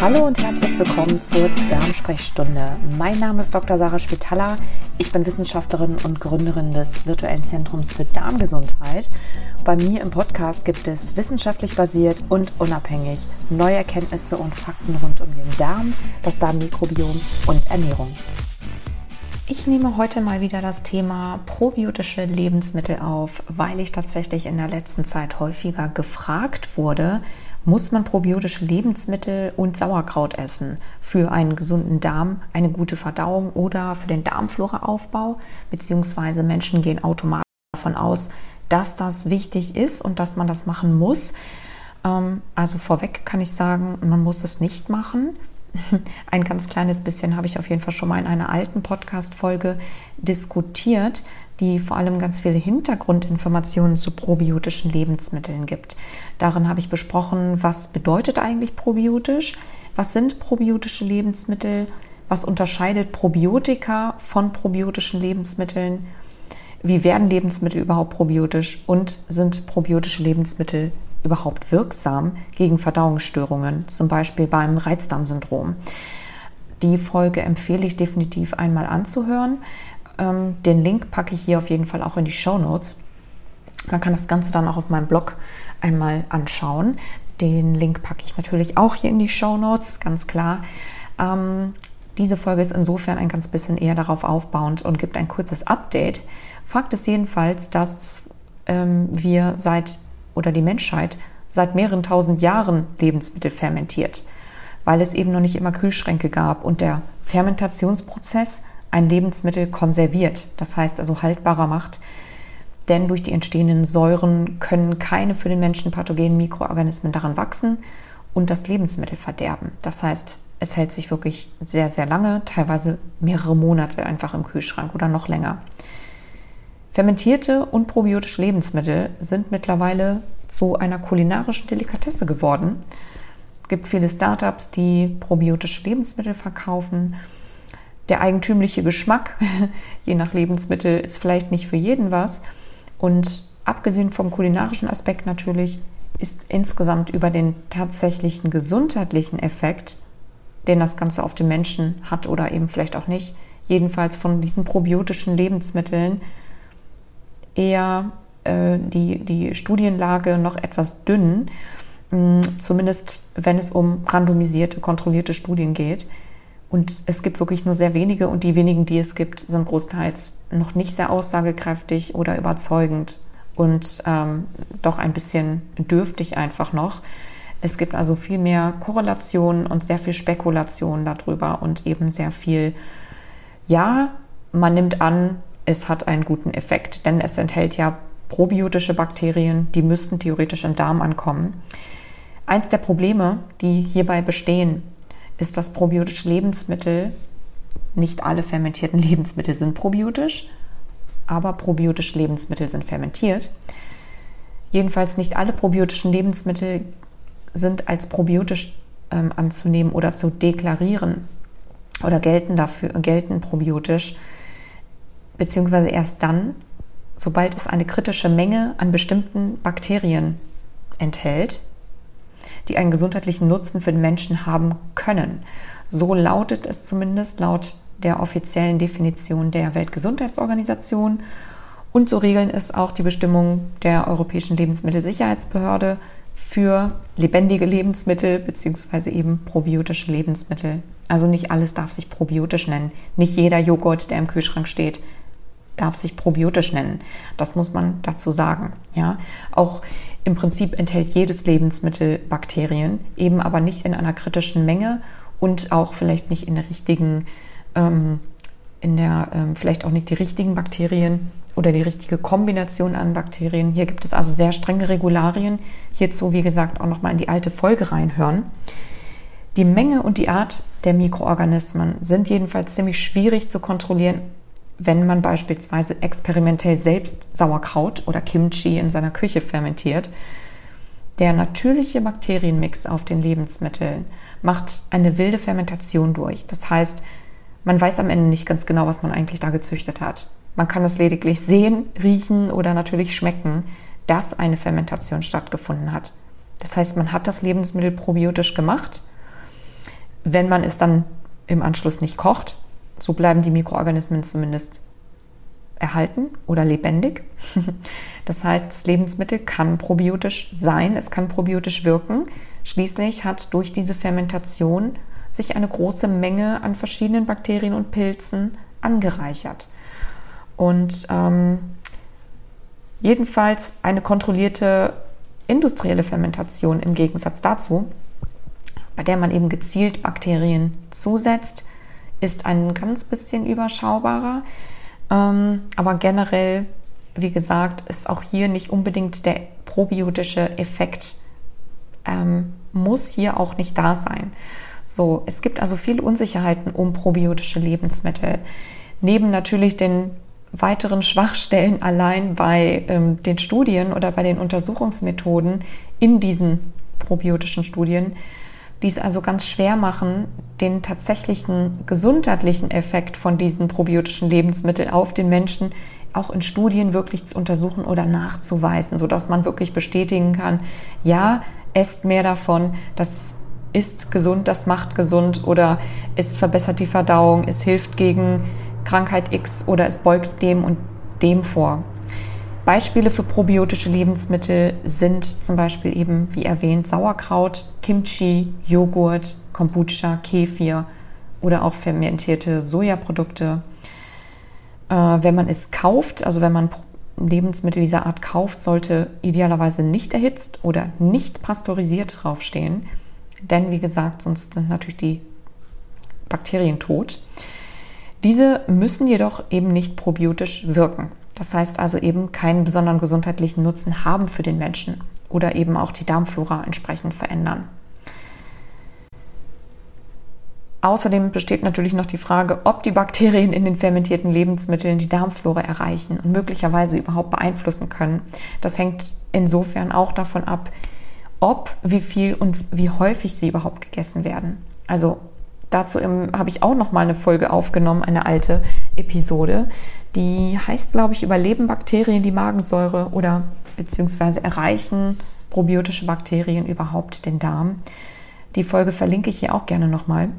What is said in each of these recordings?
Hallo und herzlich willkommen zur Darmsprechstunde. Mein Name ist Dr. Sarah Spitaler. Ich bin Wissenschaftlerin und Gründerin des virtuellen Zentrums für Darmgesundheit. Bei mir im Podcast gibt es wissenschaftlich basiert und unabhängig neue Erkenntnisse und Fakten rund um den Darm, das Darmmikrobiom und Ernährung. Ich nehme heute mal wieder das Thema probiotische Lebensmittel auf, weil ich tatsächlich in der letzten Zeit häufiger gefragt wurde, muss man probiotische Lebensmittel und Sauerkraut essen für einen gesunden Darm, eine gute Verdauung oder für den Darmfloraaufbau, beziehungsweise Menschen gehen automatisch davon aus, dass das wichtig ist und dass man das machen muss. Ähm, also vorweg kann ich sagen, man muss es nicht machen. Ein ganz kleines bisschen habe ich auf jeden Fall schon mal in einer alten Podcast-Folge diskutiert, die vor allem ganz viele Hintergrundinformationen zu probiotischen Lebensmitteln gibt. Darin habe ich besprochen, was bedeutet eigentlich probiotisch, was sind probiotische Lebensmittel, was unterscheidet Probiotika von probiotischen Lebensmitteln, wie werden Lebensmittel überhaupt probiotisch und sind probiotische Lebensmittel überhaupt wirksam gegen Verdauungsstörungen, zum Beispiel beim Reizdarmsyndrom. Die Folge empfehle ich definitiv einmal anzuhören. Ähm, den Link packe ich hier auf jeden Fall auch in die Show Notes. Man kann das Ganze dann auch auf meinem Blog einmal anschauen. Den Link packe ich natürlich auch hier in die Show Notes, ganz klar. Ähm, diese Folge ist insofern ein ganz bisschen eher darauf aufbauend und gibt ein kurzes Update. Fakt ist jedenfalls, dass ähm, wir seit oder die Menschheit seit mehreren tausend Jahren Lebensmittel fermentiert, weil es eben noch nicht immer Kühlschränke gab und der Fermentationsprozess ein Lebensmittel konserviert, das heißt also haltbarer macht. Denn durch die entstehenden Säuren können keine für den Menschen pathogenen Mikroorganismen daran wachsen und das Lebensmittel verderben. Das heißt, es hält sich wirklich sehr, sehr lange, teilweise mehrere Monate einfach im Kühlschrank oder noch länger. Fermentierte und probiotische Lebensmittel sind mittlerweile zu einer kulinarischen Delikatesse geworden. Es gibt viele Startups, die probiotische Lebensmittel verkaufen der eigentümliche Geschmack, je nach Lebensmittel, ist vielleicht nicht für jeden was. Und abgesehen vom kulinarischen Aspekt natürlich, ist insgesamt über den tatsächlichen gesundheitlichen Effekt, den das Ganze auf den Menschen hat oder eben vielleicht auch nicht, jedenfalls von diesen probiotischen Lebensmitteln, eher äh, die, die Studienlage noch etwas dünn, mh, zumindest wenn es um randomisierte, kontrollierte Studien geht. Und es gibt wirklich nur sehr wenige und die wenigen, die es gibt, sind großteils noch nicht sehr aussagekräftig oder überzeugend und ähm, doch ein bisschen dürftig einfach noch. Es gibt also viel mehr Korrelationen und sehr viel Spekulation darüber und eben sehr viel, ja, man nimmt an, es hat einen guten Effekt, denn es enthält ja probiotische Bakterien, die müssten theoretisch im Darm ankommen. Eins der Probleme, die hierbei bestehen, ist das probiotische Lebensmittel. Nicht alle fermentierten Lebensmittel sind probiotisch, aber probiotische Lebensmittel sind fermentiert. Jedenfalls nicht alle probiotischen Lebensmittel sind als probiotisch ähm, anzunehmen oder zu deklarieren oder gelten dafür, gelten probiotisch, beziehungsweise erst dann, sobald es eine kritische Menge an bestimmten Bakterien enthält, die einen gesundheitlichen Nutzen für den Menschen haben können. So lautet es zumindest laut der offiziellen Definition der Weltgesundheitsorganisation. Und so regeln es auch die Bestimmungen der Europäischen Lebensmittelsicherheitsbehörde für lebendige Lebensmittel bzw. eben probiotische Lebensmittel. Also nicht alles darf sich probiotisch nennen. Nicht jeder Joghurt, der im Kühlschrank steht, darf sich probiotisch nennen. Das muss man dazu sagen. Ja, auch im Prinzip enthält jedes Lebensmittel Bakterien, eben aber nicht in einer kritischen Menge und auch vielleicht nicht in der richtigen, ähm, in der ähm, vielleicht auch nicht die richtigen Bakterien oder die richtige Kombination an Bakterien. Hier gibt es also sehr strenge Regularien. Hierzu, wie gesagt, auch nochmal in die alte Folge reinhören. Die Menge und die Art der Mikroorganismen sind jedenfalls ziemlich schwierig zu kontrollieren, wenn man beispielsweise experimentell selbst Sauerkraut oder Kimchi in seiner Küche fermentiert, der natürliche Bakterienmix auf den Lebensmitteln macht eine wilde Fermentation durch. Das heißt, man weiß am Ende nicht ganz genau, was man eigentlich da gezüchtet hat. Man kann es lediglich sehen, riechen oder natürlich schmecken, dass eine Fermentation stattgefunden hat. Das heißt, man hat das Lebensmittel probiotisch gemacht wenn man es dann im Anschluss nicht kocht. So bleiben die Mikroorganismen zumindest erhalten oder lebendig. Das heißt, das Lebensmittel kann probiotisch sein, es kann probiotisch wirken. Schließlich hat durch diese Fermentation sich eine große Menge an verschiedenen Bakterien und Pilzen angereichert. Und ähm, jedenfalls eine kontrollierte industrielle Fermentation im Gegensatz dazu, bei der man eben gezielt Bakterien zusetzt, ist ein ganz bisschen überschaubarer. Ähm, aber generell, wie gesagt, ist auch hier nicht unbedingt der probiotische Effekt, ähm, muss hier auch nicht da sein. So, es gibt also viele Unsicherheiten um probiotische Lebensmittel. Neben natürlich den weiteren Schwachstellen allein bei ähm, den Studien oder bei den Untersuchungsmethoden in diesen probiotischen Studien, die es also ganz schwer machen, den tatsächlichen gesundheitlichen Effekt von diesen probiotischen Lebensmitteln auf den Menschen auch in Studien wirklich zu untersuchen oder nachzuweisen, sodass man wirklich bestätigen kann, ja, esst mehr davon, das ist gesund, das macht gesund oder es verbessert die Verdauung, es hilft gegen Krankheit X oder es beugt dem und dem vor. Beispiele für probiotische Lebensmittel sind zum Beispiel eben, wie erwähnt, Sauerkraut, Kimchi, Joghurt, Kombucha, Kefir oder auch fermentierte Sojaprodukte. Äh, wenn man es kauft, also wenn man Lebensmittel dieser Art kauft, sollte idealerweise nicht erhitzt oder nicht pasteurisiert draufstehen. Denn wie gesagt, sonst sind natürlich die Bakterien tot. Diese müssen jedoch eben nicht probiotisch wirken. Das heißt also eben keinen besonderen gesundheitlichen Nutzen haben für den Menschen oder eben auch die Darmflora entsprechend verändern. Außerdem besteht natürlich noch die Frage, ob die Bakterien in den fermentierten Lebensmitteln die Darmflora erreichen und möglicherweise überhaupt beeinflussen können. Das hängt insofern auch davon ab, ob, wie viel und wie häufig sie überhaupt gegessen werden. Also dazu habe ich auch noch mal eine Folge aufgenommen, eine alte Episode, die heißt, glaube ich, überleben Bakterien die Magensäure oder beziehungsweise erreichen probiotische Bakterien überhaupt den Darm. Die Folge verlinke ich hier auch gerne nochmal.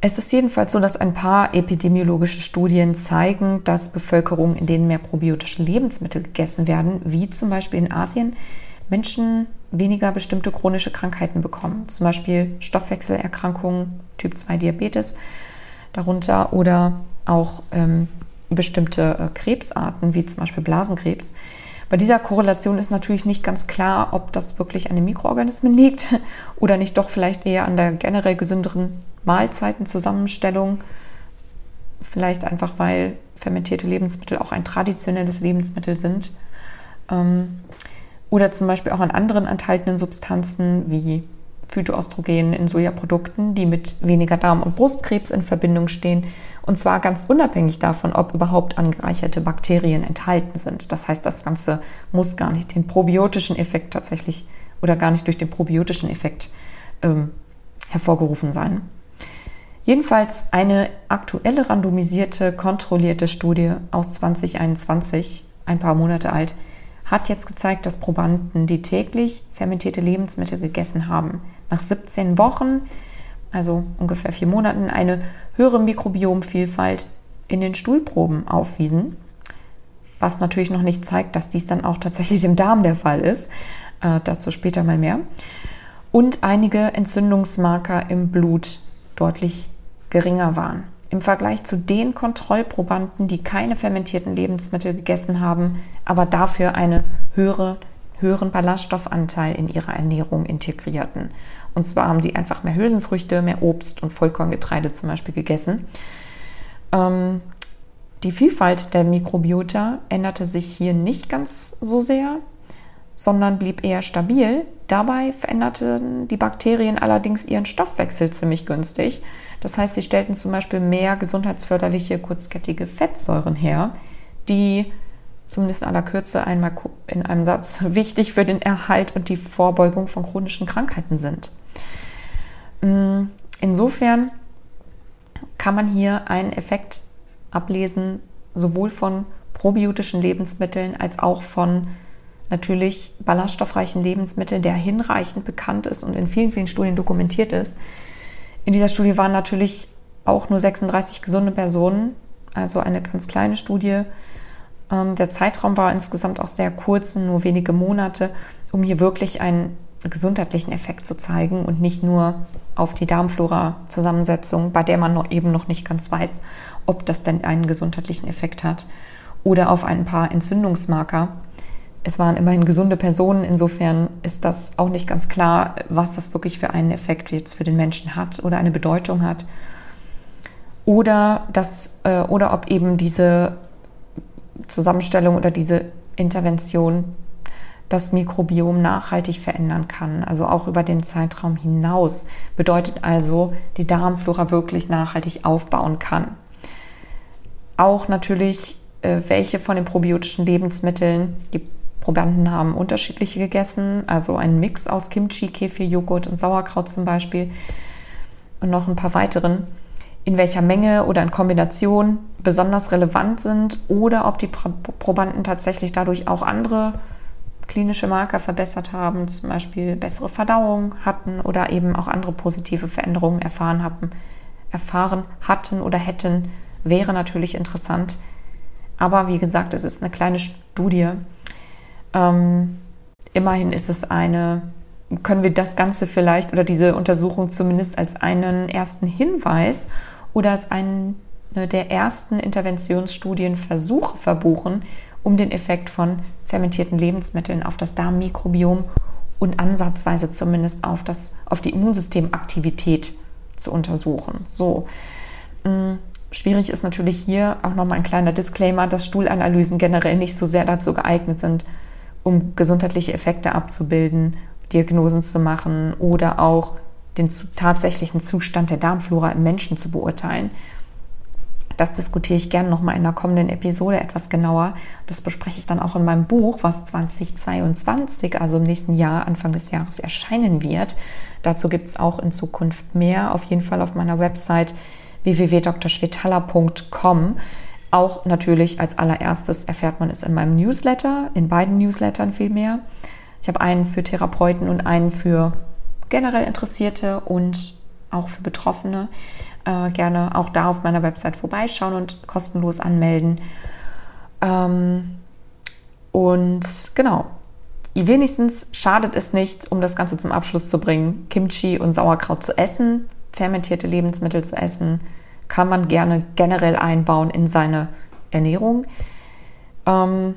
Es ist jedenfalls so, dass ein paar epidemiologische Studien zeigen, dass Bevölkerungen, in denen mehr probiotische Lebensmittel gegessen werden, wie zum Beispiel in Asien, Menschen weniger bestimmte chronische Krankheiten bekommen, zum Beispiel Stoffwechselerkrankungen, Typ 2 Diabetes darunter oder auch ähm, bestimmte äh, Krebsarten, wie zum Beispiel Blasenkrebs. Bei dieser Korrelation ist natürlich nicht ganz klar, ob das wirklich an den Mikroorganismen liegt oder nicht doch vielleicht eher an der generell gesünderen Mahlzeitenzusammenstellung. Vielleicht einfach, weil fermentierte Lebensmittel auch ein traditionelles Lebensmittel sind. Ähm, oder zum Beispiel auch an anderen enthaltenen Substanzen wie Phytoöstrogenen in Sojaprodukten, die mit weniger Darm- und Brustkrebs in Verbindung stehen. Und zwar ganz unabhängig davon, ob überhaupt angereicherte Bakterien enthalten sind. Das heißt, das Ganze muss gar nicht den probiotischen Effekt tatsächlich oder gar nicht durch den probiotischen Effekt ähm, hervorgerufen sein. Jedenfalls eine aktuelle randomisierte, kontrollierte Studie aus 2021, ein paar Monate alt, hat jetzt gezeigt, dass Probanden, die täglich fermentierte Lebensmittel gegessen haben, nach 17 Wochen, also ungefähr vier Monaten, eine höhere Mikrobiomvielfalt in den Stuhlproben aufwiesen. Was natürlich noch nicht zeigt, dass dies dann auch tatsächlich im Darm der Fall ist. Äh, dazu später mal mehr. Und einige Entzündungsmarker im Blut deutlich geringer waren. Im Vergleich zu den Kontrollprobanden, die keine fermentierten Lebensmittel gegessen haben, aber dafür einen höhere, höheren Ballaststoffanteil in ihrer Ernährung integrierten. Und zwar haben die einfach mehr Hülsenfrüchte, mehr Obst und Vollkorngetreide zum Beispiel gegessen. Ähm, die Vielfalt der Mikrobiota änderte sich hier nicht ganz so sehr, sondern blieb eher stabil. Dabei veränderten die Bakterien allerdings ihren Stoffwechsel ziemlich günstig. Das heißt, sie stellten zum Beispiel mehr gesundheitsförderliche kurzkettige Fettsäuren her, die zumindest in aller Kürze einmal in einem Satz wichtig für den Erhalt und die Vorbeugung von chronischen Krankheiten sind. Mm, insofern kann man hier einen Effekt ablesen, sowohl von probiotischen Lebensmitteln als auch von natürlich ballaststoffreichen Lebensmitteln, der hinreichend bekannt ist und in vielen, vielen Studien dokumentiert ist, In dieser Studie waren natürlich auch nur 36 gesunde Personen, also eine ganz kleine Studie. Ähm, der Zeitraum war insgesamt auch sehr kurz, nur wenige Monate, um hier wirklich einen gesundheitlichen Effekt zu zeigen und nicht nur auf die Darmflora-Zusammensetzung, bei der man noch eben noch nicht ganz weiß, ob das denn einen gesundheitlichen Effekt hat, oder auf ein paar Entzündungsmarker. Es waren immerhin gesunde Personen, insofern ist das auch nicht ganz klar, was das wirklich für einen Effekt jetzt für den Menschen hat oder eine Bedeutung hat. Oder, das, äh, oder ob eben diese Zusammenstellung oder diese Intervention das Mikrobiom nachhaltig verändern kann, also auch über den Zeitraum hinaus. Bedeutet also, die Darmflora wirklich nachhaltig aufbauen kann. Auch natürlich, äh, welche von den probiotischen Lebensmitteln die Probanden haben unterschiedliche gegessen, also ein Mix aus Kimchi, Kefir, Joghurt und Sauerkraut zum Beispiel. Und noch ein paar weiteren, in welcher Menge oder in Kombination besonders relevant sind oder ob die Probanden tatsächlich dadurch auch andere klinische Marker verbessert haben, zum Beispiel bessere Verdauung hatten oder eben auch andere positive Veränderungen erfahren hatten, erfahren hatten oder hätten, wäre natürlich interessant. Aber wie gesagt, es ist eine kleine Studie ähm, immerhin ist es eine, können wir das Ganze vielleicht oder diese Untersuchung zumindest als einen ersten Hinweis oder als einen der ersten Interventionsstudienversuche verbuchen, um den Effekt von fermentierten Lebensmitteln auf das Darmmikrobiom und ansatzweise zumindest auf, das, auf die Immunsystemaktivität zu untersuchen. So. Mm, schwierig ist natürlich hier auch nochmal ein kleiner Disclaimer, dass Stuhlanalysen generell nicht so sehr dazu geeignet sind, um gesundheitliche Effekte abzubilden, Diagnosen zu machen oder auch den tatsächlichen Zustand der Darmflora im Menschen zu beurteilen. Das diskutiere ich gerne nochmal in einer kommenden Episode etwas genauer. Das bespreche ich dann auch in meinem Buch, was 2022, also im nächsten Jahr, Anfang des Jahres erscheinen wird. Dazu gibt es auch in Zukunft mehr, auf jeden Fall auf meiner Website www.drschwetala.com. Auch natürlich als allererstes erfährt man es in meinem Newsletter, in beiden Newslettern vielmehr. Ich habe einen für Therapeuten und einen für generell Interessierte und auch für Betroffene. Äh, gerne auch da auf meiner Website vorbeischauen und kostenlos anmelden. Ähm, und genau, wenigstens schadet es nicht, um das Ganze zum Abschluss zu bringen, Kimchi und Sauerkraut zu essen, fermentierte Lebensmittel zu essen, kann man gerne generell einbauen in seine Ernährung. Ähm,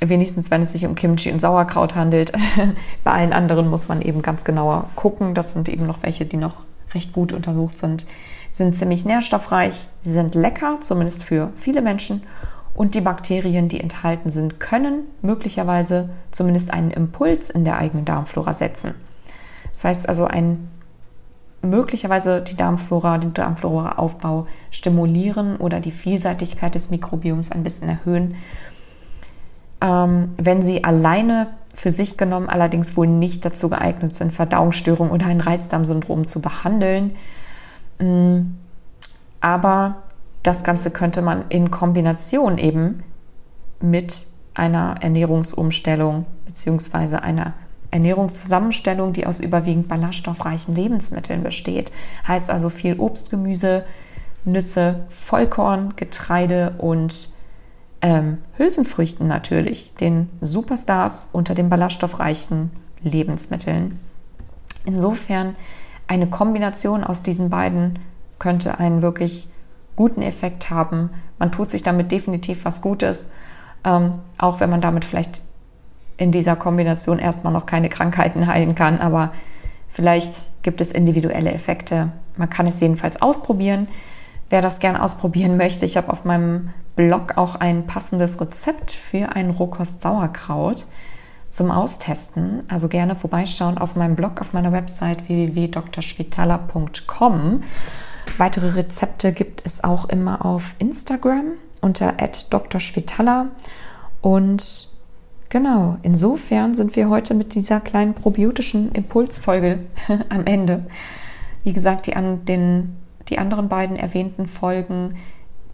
wenigstens, wenn es sich um Kimchi und Sauerkraut handelt. Bei allen anderen muss man eben ganz genauer gucken. Das sind eben noch welche, die noch recht gut untersucht sind. Sind ziemlich nährstoffreich, sie sind lecker, zumindest für viele Menschen. Und die Bakterien, die enthalten sind, können möglicherweise zumindest einen Impuls in der eigenen Darmflora setzen. Das heißt also, ein möglicherweise die Darmflora, den Darmflora-Aufbau stimulieren oder die Vielseitigkeit des Mikrobioms ein bisschen erhöhen. Ähm, wenn sie alleine für sich genommen allerdings wohl nicht dazu geeignet sind, Verdauungsstörungen oder ein Reizdarmsyndrom zu behandeln. Mm, aber das Ganze könnte man in Kombination eben mit einer Ernährungsumstellung bzw. einer Ernährungszusammenstellung, die aus überwiegend ballaststoffreichen Lebensmitteln besteht. Heißt also viel Obst, Gemüse, Nüsse, Vollkorn, Getreide und ähm, Hülsenfrüchten natürlich, den Superstars unter den ballaststoffreichen Lebensmitteln. Insofern eine Kombination aus diesen beiden könnte einen wirklich guten Effekt haben. Man tut sich damit definitiv was Gutes, ähm, auch wenn man damit vielleicht in dieser Kombination erstmal noch keine Krankheiten heilen kann, aber vielleicht gibt es individuelle Effekte. Man kann es jedenfalls ausprobieren. Wer das gerne ausprobieren möchte, ich habe auf meinem Blog auch ein passendes Rezept für ein Rohkost-Sauerkraut zum Austesten. Also gerne vorbeischauen auf meinem Blog, auf meiner Website www.drschwitala.com. Weitere Rezepte gibt es auch immer auf Instagram unter @drschwitala und Genau, insofern sind wir heute mit dieser kleinen probiotischen Impulsfolge am Ende. Wie gesagt, die, an den, die anderen beiden erwähnten Folgen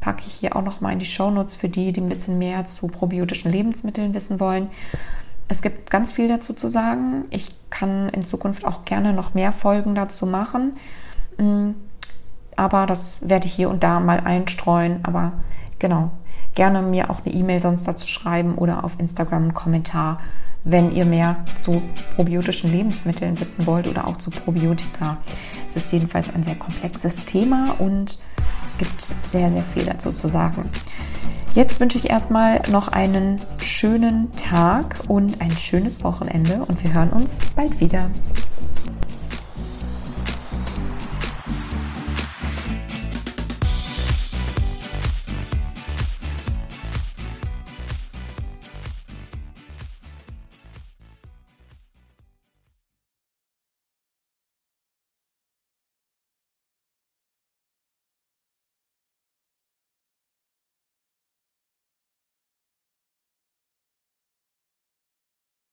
packe ich hier auch noch mal in die Shownotes für die, die ein bisschen mehr zu probiotischen Lebensmitteln wissen wollen. Es gibt ganz viel dazu zu sagen. Ich kann in Zukunft auch gerne noch mehr Folgen dazu machen. Mm, aber das werde ich hier und da mal einstreuen. Aber genau, gerne mir auch eine E-Mail sonst dazu schreiben oder auf Instagram einen Kommentar, wenn ihr mehr zu probiotischen Lebensmitteln wissen wollt oder auch zu Probiotika. Es ist jedenfalls ein sehr komplexes Thema und es gibt sehr, sehr viel dazu zu sagen. Jetzt wünsche ich erstmal noch einen schönen Tag und ein schönes Wochenende und wir hören uns bald wieder.